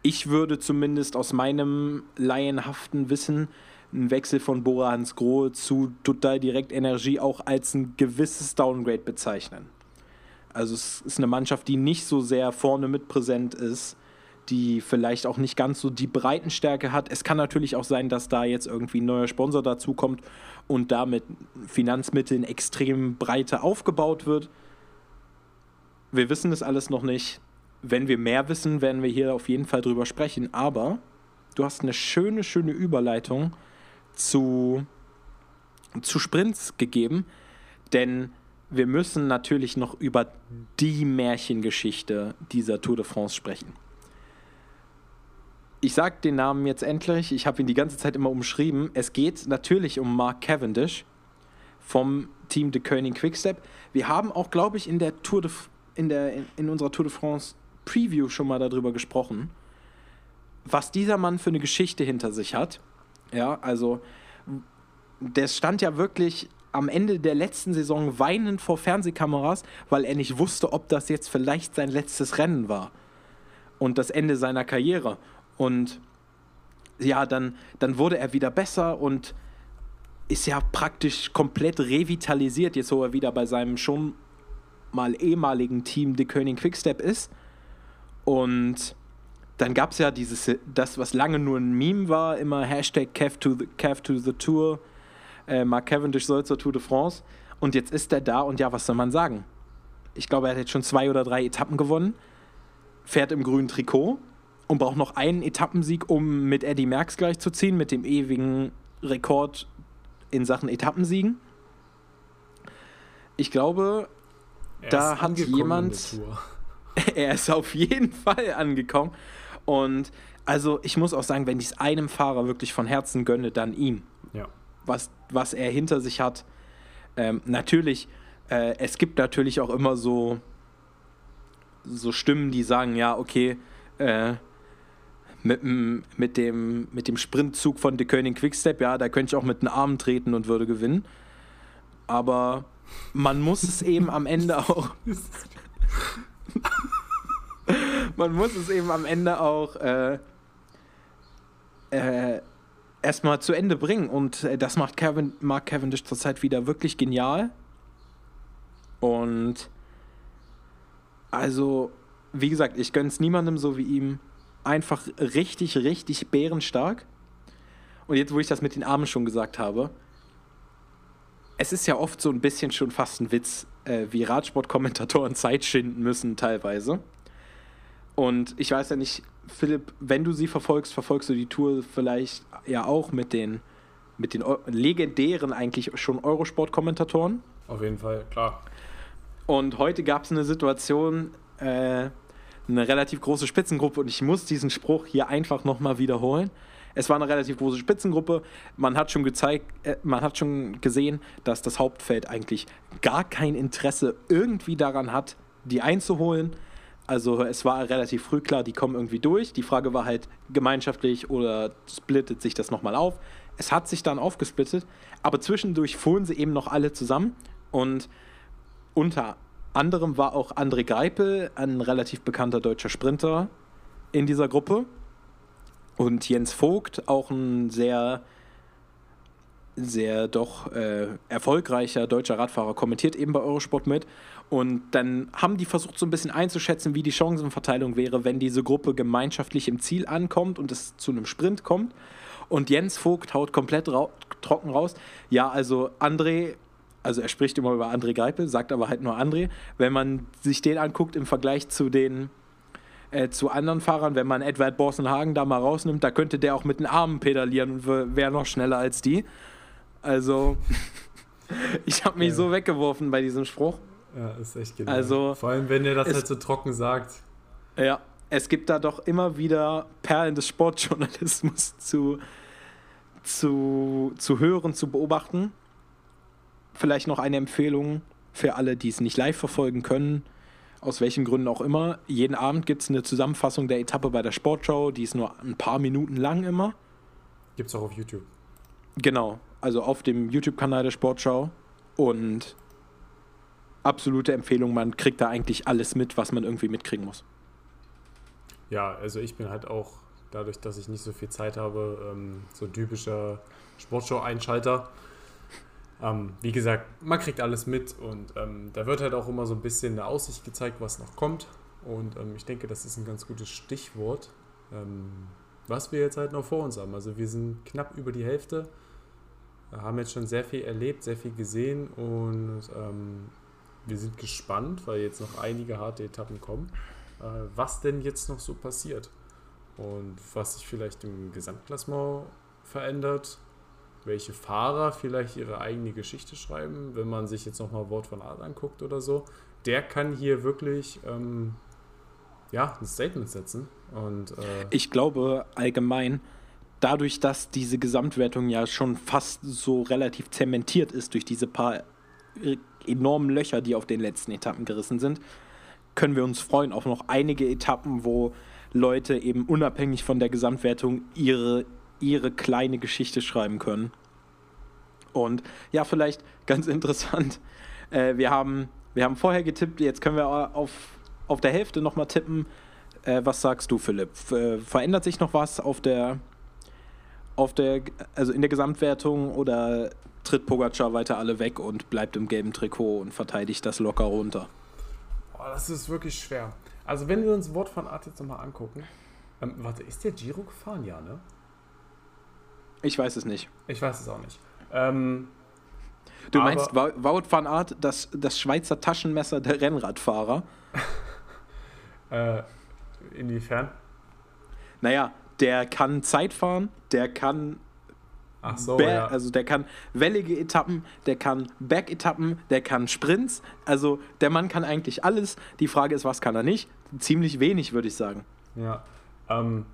ich würde zumindest aus meinem laienhaften Wissen einen Wechsel von Bora Hans Grohe zu Total Direkt Energie auch als ein gewisses Downgrade bezeichnen. Also es ist eine Mannschaft, die nicht so sehr vorne mit präsent ist, die vielleicht auch nicht ganz so die Breitenstärke hat. Es kann natürlich auch sein, dass da jetzt irgendwie ein neuer Sponsor dazukommt und damit Finanzmitteln extrem breite aufgebaut wird. Wir wissen das alles noch nicht. Wenn wir mehr wissen, werden wir hier auf jeden Fall drüber sprechen. Aber du hast eine schöne, schöne Überleitung zu, zu Sprints gegeben, denn wir müssen natürlich noch über die Märchengeschichte dieser Tour de France sprechen. Ich sage den Namen jetzt endlich, ich habe ihn die ganze Zeit immer umschrieben. Es geht natürlich um Mark Cavendish vom Team de Koenig Quickstep. Wir haben auch, glaube ich, in der Tour de, in, der, in unserer Tour de France Preview schon mal darüber gesprochen, was dieser Mann für eine Geschichte hinter sich hat. Ja, also der stand ja wirklich am Ende der letzten Saison weinend vor Fernsehkameras, weil er nicht wusste, ob das jetzt vielleicht sein letztes Rennen war und das Ende seiner Karriere. Und ja, dann, dann wurde er wieder besser und ist ja praktisch komplett revitalisiert, jetzt wo er wieder bei seinem schon mal ehemaligen Team The König Quickstep ist. Und dann gab es ja dieses, das, was lange nur ein Meme war, immer Hashtag Cav to the, Cav to the Tour, äh, Mark Cavendish soll zur Tour de France. Und jetzt ist er da und ja, was soll man sagen? Ich glaube, er hat jetzt schon zwei oder drei Etappen gewonnen, fährt im grünen Trikot und braucht noch einen Etappensieg, um mit Eddie Merckx gleich zu ziehen, mit dem ewigen Rekord in Sachen Etappensiegen. Ich glaube, er da hat jemand. er ist auf jeden Fall angekommen. Und also ich muss auch sagen, wenn ich es einem Fahrer wirklich von Herzen gönne, dann ihm. Ja. Was, was er hinter sich hat. Ähm, natürlich, äh, es gibt natürlich auch immer so, so Stimmen, die sagen, ja, okay, äh, mit, mit, dem, mit dem Sprintzug von De König Quickstep, ja, da könnte ich auch mit den Armen treten und würde gewinnen. Aber man muss es eben am Ende auch. man muss es eben am Ende auch äh, äh, erstmal zu Ende bringen. Und äh, das macht Kevin, Mark Cavendish zurzeit wieder wirklich genial. Und also, wie gesagt, ich gönne es niemandem so wie ihm. Einfach richtig, richtig bärenstark. Und jetzt, wo ich das mit den Armen schon gesagt habe, es ist ja oft so ein bisschen schon fast ein Witz, äh, wie Radsportkommentatoren Zeit schinden müssen teilweise. Und ich weiß ja nicht, Philipp, wenn du sie verfolgst, verfolgst du die Tour vielleicht ja auch mit den, mit den legendären eigentlich schon Eurosport-Kommentatoren. Auf jeden Fall, klar. Und heute gab es eine Situation, äh, eine relativ große Spitzengruppe und ich muss diesen Spruch hier einfach nochmal wiederholen. Es war eine relativ große Spitzengruppe. Man hat schon gezeigt, äh, man hat schon gesehen, dass das Hauptfeld eigentlich gar kein Interesse irgendwie daran hat, die einzuholen. Also es war relativ früh klar, die kommen irgendwie durch. Die Frage war halt gemeinschaftlich oder splittet sich das nochmal auf. Es hat sich dann aufgesplittet, aber zwischendurch fuhren sie eben noch alle zusammen und unter anderem war auch André Greipel, ein relativ bekannter deutscher Sprinter, in dieser Gruppe. Und Jens Vogt, auch ein sehr, sehr doch äh, erfolgreicher deutscher Radfahrer, kommentiert eben bei Eurosport mit. Und dann haben die versucht, so ein bisschen einzuschätzen, wie die Chancenverteilung wäre, wenn diese Gruppe gemeinschaftlich im Ziel ankommt und es zu einem Sprint kommt. Und Jens Vogt haut komplett ra trocken raus. Ja, also André, also er spricht immer über André Greipel, sagt aber halt nur André. Wenn man sich den anguckt im Vergleich zu den äh, zu anderen Fahrern, wenn man Edward Borsenhagen da mal rausnimmt, da könnte der auch mit den Armen pedalieren und wäre noch schneller als die. Also, ich habe mich ja. so weggeworfen bei diesem Spruch. Ja, ist echt genau. Also, Vor allem, wenn er das halt so trocken sagt. Ja, es gibt da doch immer wieder Perlen des Sportjournalismus zu, zu, zu hören, zu beobachten. Vielleicht noch eine Empfehlung für alle, die es nicht live verfolgen können aus welchen Gründen auch immer. Jeden Abend gibt es eine Zusammenfassung der Etappe bei der Sportshow, die ist nur ein paar Minuten lang immer. Gibt es auch auf YouTube. Genau, also auf dem YouTube-Kanal der Sportschau. Und absolute Empfehlung, man kriegt da eigentlich alles mit, was man irgendwie mitkriegen muss. Ja, also ich bin halt auch, dadurch, dass ich nicht so viel Zeit habe, ähm, so typischer Sportshow-Einschalter. Ähm, wie gesagt, man kriegt alles mit und ähm, da wird halt auch immer so ein bisschen eine Aussicht gezeigt, was noch kommt. Und ich denke, das ist ein ganz gutes Stichwort, was wir jetzt halt noch vor uns haben. Also wir sind knapp über die Hälfte, haben jetzt schon sehr viel erlebt, sehr viel gesehen und wir sind gespannt, weil jetzt noch einige harte Etappen kommen, äh, was denn jetzt noch so passiert und was sich vielleicht im Gesamtklassement verändert welche Fahrer vielleicht ihre eigene Geschichte schreiben, wenn man sich jetzt nochmal Wort von Art anguckt oder so, der kann hier wirklich ähm, ja, ein Statement setzen. Und, äh ich glaube allgemein, dadurch, dass diese Gesamtwertung ja schon fast so relativ zementiert ist durch diese paar äh, enormen Löcher, die auf den letzten Etappen gerissen sind, können wir uns freuen auf noch einige Etappen, wo Leute eben unabhängig von der Gesamtwertung ihre ihre kleine Geschichte schreiben können. Und ja, vielleicht ganz interessant, äh, wir, haben, wir haben vorher getippt, jetzt können wir auf, auf der Hälfte nochmal tippen. Äh, was sagst du, Philipp? Äh, verändert sich noch was auf der, auf der, also in der Gesamtwertung oder tritt Pogacar weiter alle weg und bleibt im gelben Trikot und verteidigt das locker runter? Oh, das ist wirklich schwer. Also wenn wir uns Wort von Art jetzt nochmal angucken, ähm, warte, ist der Giro gefahren? Ja, ne? Ich weiß es nicht. Ich weiß es auch nicht. Ähm, du meinst Wout van Aert, das, das Schweizer Taschenmesser der Rennradfahrer? äh, inwiefern? Naja, der kann Zeit fahren, der kann Ach so, ja. Also der kann wellige Etappen, der kann Bergetappen, der kann Sprints. Also der Mann kann eigentlich alles. Die Frage ist, was kann er nicht? Ziemlich wenig, würde ich sagen. Ja. Ähm,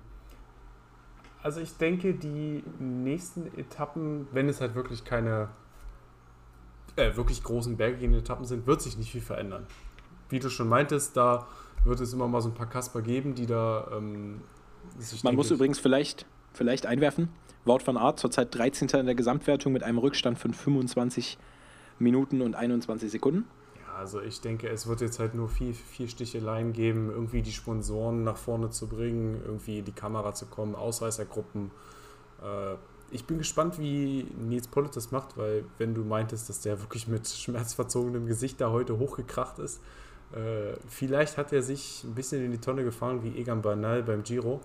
also ich denke, die nächsten Etappen, wenn es halt wirklich keine äh, wirklich großen bergigen Etappen sind, wird sich nicht viel verändern. Wie du schon meintest, da wird es immer mal so ein paar Kasper geben, die da. Ähm, Man muss übrigens vielleicht, vielleicht einwerfen: Wout van Art zurzeit 13. in der Gesamtwertung mit einem Rückstand von 25 Minuten und 21 Sekunden. Also ich denke, es wird jetzt halt nur viel, viel Sticheleien geben, irgendwie die Sponsoren nach vorne zu bringen, irgendwie die Kamera zu kommen, Ausreißergruppen. Äh, ich bin gespannt, wie Nils Pollitt das macht, weil wenn du meintest, dass der wirklich mit schmerzverzogenem Gesicht da heute hochgekracht ist, äh, vielleicht hat er sich ein bisschen in die Tonne gefahren wie Egan Bernal beim Giro.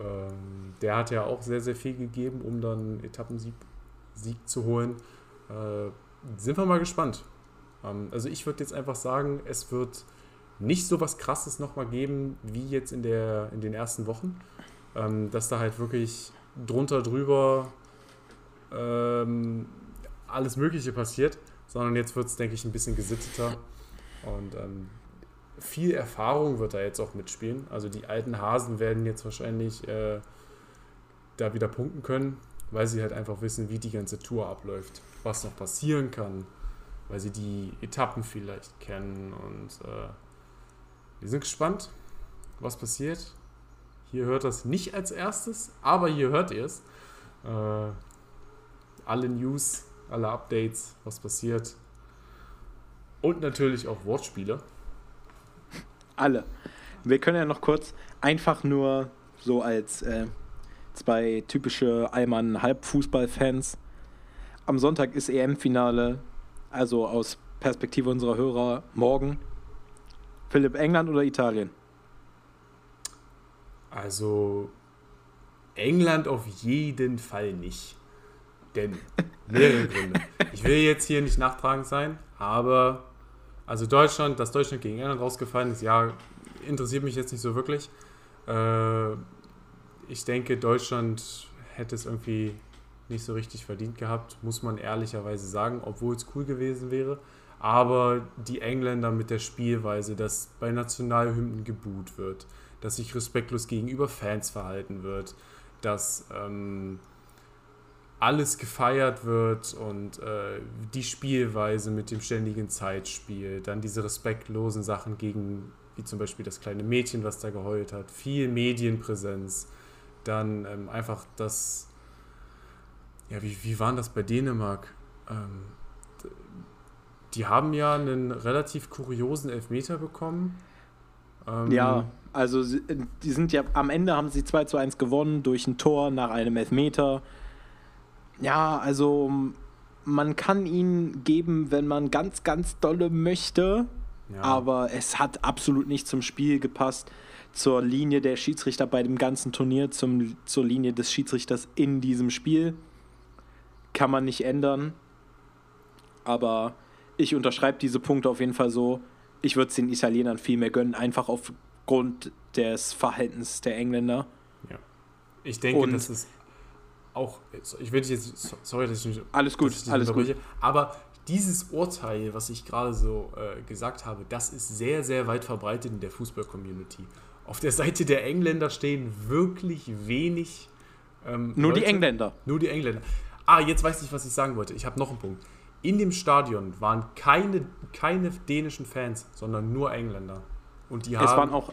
Ähm, der hat ja auch sehr, sehr viel gegeben, um dann Etappensieg Sieg zu holen. Äh, sind wir mal gespannt. Ähm, also ich würde jetzt einfach sagen, es wird nicht so was Krasses nochmal geben wie jetzt in, der, in den ersten Wochen. Ähm, dass da halt wirklich drunter, drüber ähm, alles Mögliche passiert, sondern jetzt wird es, denke ich, ein bisschen gesitteter. Und ähm, viel Erfahrung wird da jetzt auch mitspielen. Also die alten Hasen werden jetzt wahrscheinlich äh, da wieder punkten können, weil sie halt einfach wissen, wie die ganze Tour abläuft, was noch passieren kann, weil sie die Etappen vielleicht kennen. Und äh, wir sind gespannt, was passiert. Hier hört das nicht als erstes, aber hier hört ihr es. Äh, alle News, alle Updates, was passiert. Und natürlich auch Wortspiele. Alle. Wir können ja noch kurz einfach nur so als äh, zwei typische Allmann-Halbfußball-Fans. Am Sonntag ist EM-Finale also aus Perspektive unserer Hörer morgen. Philipp, England oder Italien? Also England auf jeden Fall nicht. Denn mehrere Gründe. Ich will jetzt hier nicht nachtragend sein, aber also Deutschland, dass Deutschland gegen England rausgefallen ist, ja, interessiert mich jetzt nicht so wirklich. Äh, ich denke, Deutschland hätte es irgendwie nicht so richtig verdient gehabt, muss man ehrlicherweise sagen, obwohl es cool gewesen wäre. Aber die Engländer mit der Spielweise, dass bei Nationalhymnen geboot wird, dass sich respektlos gegenüber Fans verhalten wird, dass ähm, alles gefeiert wird und äh, die Spielweise mit dem ständigen Zeitspiel, dann diese respektlosen Sachen gegen, wie zum Beispiel das kleine Mädchen, was da geheult hat, viel Medienpräsenz, dann ähm, einfach das, ja, wie, wie war das bei Dänemark? Ähm, die haben ja einen relativ kuriosen Elfmeter bekommen. Ähm, ja, also die sind ja am Ende haben sie 2 zu 1 gewonnen durch ein Tor nach einem Elfmeter ja, also man kann ihn geben, wenn man ganz, ganz dolle möchte. Ja. Aber es hat absolut nicht zum Spiel gepasst, zur Linie der Schiedsrichter bei dem ganzen Turnier, zum, zur Linie des Schiedsrichters in diesem Spiel. Kann man nicht ändern. Aber ich unterschreibe diese Punkte auf jeden Fall so. Ich würde es den Italienern viel mehr gönnen, einfach aufgrund des Verhaltens der Engländer. Ja. Ich denke, Und das ist auch, ich will jetzt, sorry, dass ich mich. Alles gut, alles gut. Aber dieses Urteil, was ich gerade so äh, gesagt habe, das ist sehr, sehr weit verbreitet in der Fußball-Community. Auf der Seite der Engländer stehen wirklich wenig. Ähm, nur Leute, die Engländer. Nur die Engländer. Ah, jetzt weiß ich, was ich sagen wollte. Ich habe noch einen Punkt. In dem Stadion waren keine, keine dänischen Fans, sondern nur Engländer. Und die haben. Es waren auch.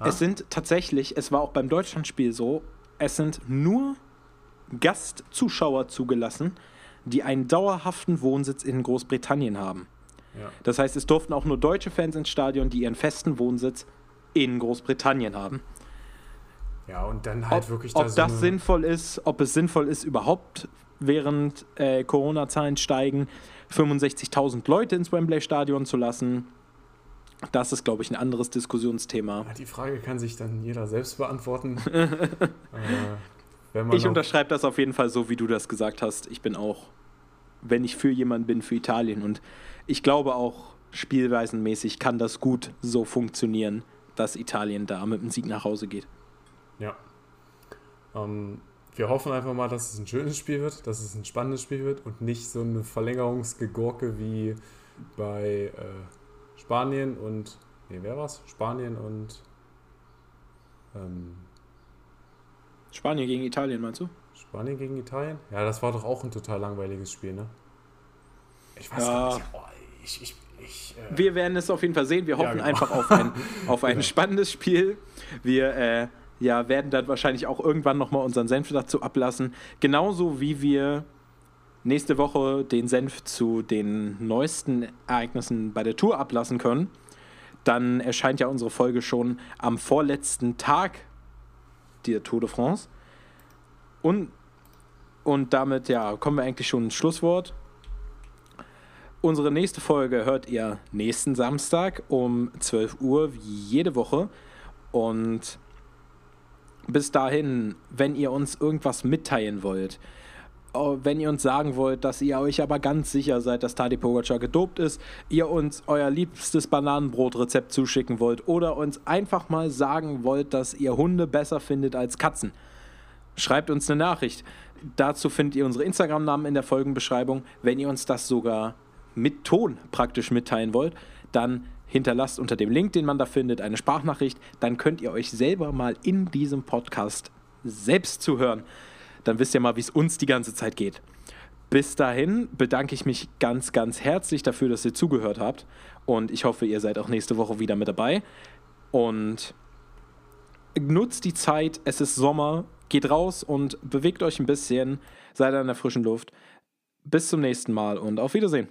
Ha? Es sind tatsächlich, es war auch beim Deutschlandspiel so, es sind nur Gastzuschauer zugelassen, die einen dauerhaften Wohnsitz in Großbritannien haben. Ja. Das heißt, es durften auch nur deutsche Fans ins Stadion, die ihren festen Wohnsitz in Großbritannien haben. Ja, und dann halt ob, wirklich da Ob so das sinnvoll ist, ob es sinnvoll ist, überhaupt während äh, Corona-Zahlen steigen, 65.000 Leute ins Wembley-Stadion zu lassen, das ist, glaube ich, ein anderes Diskussionsthema. Die Frage kann sich dann jeder selbst beantworten. äh, ich unterschreibe das auf jeden Fall so, wie du das gesagt hast. Ich bin auch, wenn ich für jemanden bin, für Italien. Und ich glaube auch, spielweisenmäßig kann das gut so funktionieren, dass Italien da mit dem Sieg nach Hause geht. Ja. Ähm, wir hoffen einfach mal, dass es ein schönes Spiel wird, dass es ein spannendes Spiel wird und nicht so eine Verlängerungsgegurke wie bei äh, Spanien und. Nee, wer war's? Spanien und. Ähm, Spanien gegen Italien, meinst du? Spanien gegen Italien? Ja, das war doch auch ein total langweiliges Spiel, ne? Ich weiß ja. gar nicht. Oh, ich, ich, ich, äh Wir werden es auf jeden Fall sehen. Wir hoffen ja, genau. einfach auf ein, auf ein genau. spannendes Spiel. Wir äh, ja, werden dann wahrscheinlich auch irgendwann nochmal unseren Senf dazu ablassen. Genauso wie wir nächste Woche den Senf zu den neuesten Ereignissen bei der Tour ablassen können. Dann erscheint ja unsere Folge schon am vorletzten Tag der Tour de France. Und, und damit ja, kommen wir eigentlich schon ins Schlusswort. Unsere nächste Folge hört ihr nächsten Samstag um 12 Uhr, wie jede Woche. Und bis dahin, wenn ihr uns irgendwas mitteilen wollt, wenn ihr uns sagen wollt, dass ihr euch aber ganz sicher seid, dass Tadi Pogacar gedopt ist, ihr uns euer liebstes Bananenbrotrezept zuschicken wollt oder uns einfach mal sagen wollt, dass ihr Hunde besser findet als Katzen, schreibt uns eine Nachricht. Dazu findet ihr unsere Instagram-Namen in der Folgenbeschreibung. Wenn ihr uns das sogar mit Ton praktisch mitteilen wollt, dann hinterlasst unter dem Link, den man da findet, eine Sprachnachricht. Dann könnt ihr euch selber mal in diesem Podcast selbst zuhören dann wisst ihr mal, wie es uns die ganze Zeit geht. Bis dahin bedanke ich mich ganz, ganz herzlich dafür, dass ihr zugehört habt. Und ich hoffe, ihr seid auch nächste Woche wieder mit dabei. Und nutzt die Zeit, es ist Sommer, geht raus und bewegt euch ein bisschen, seid an der frischen Luft. Bis zum nächsten Mal und auf Wiedersehen.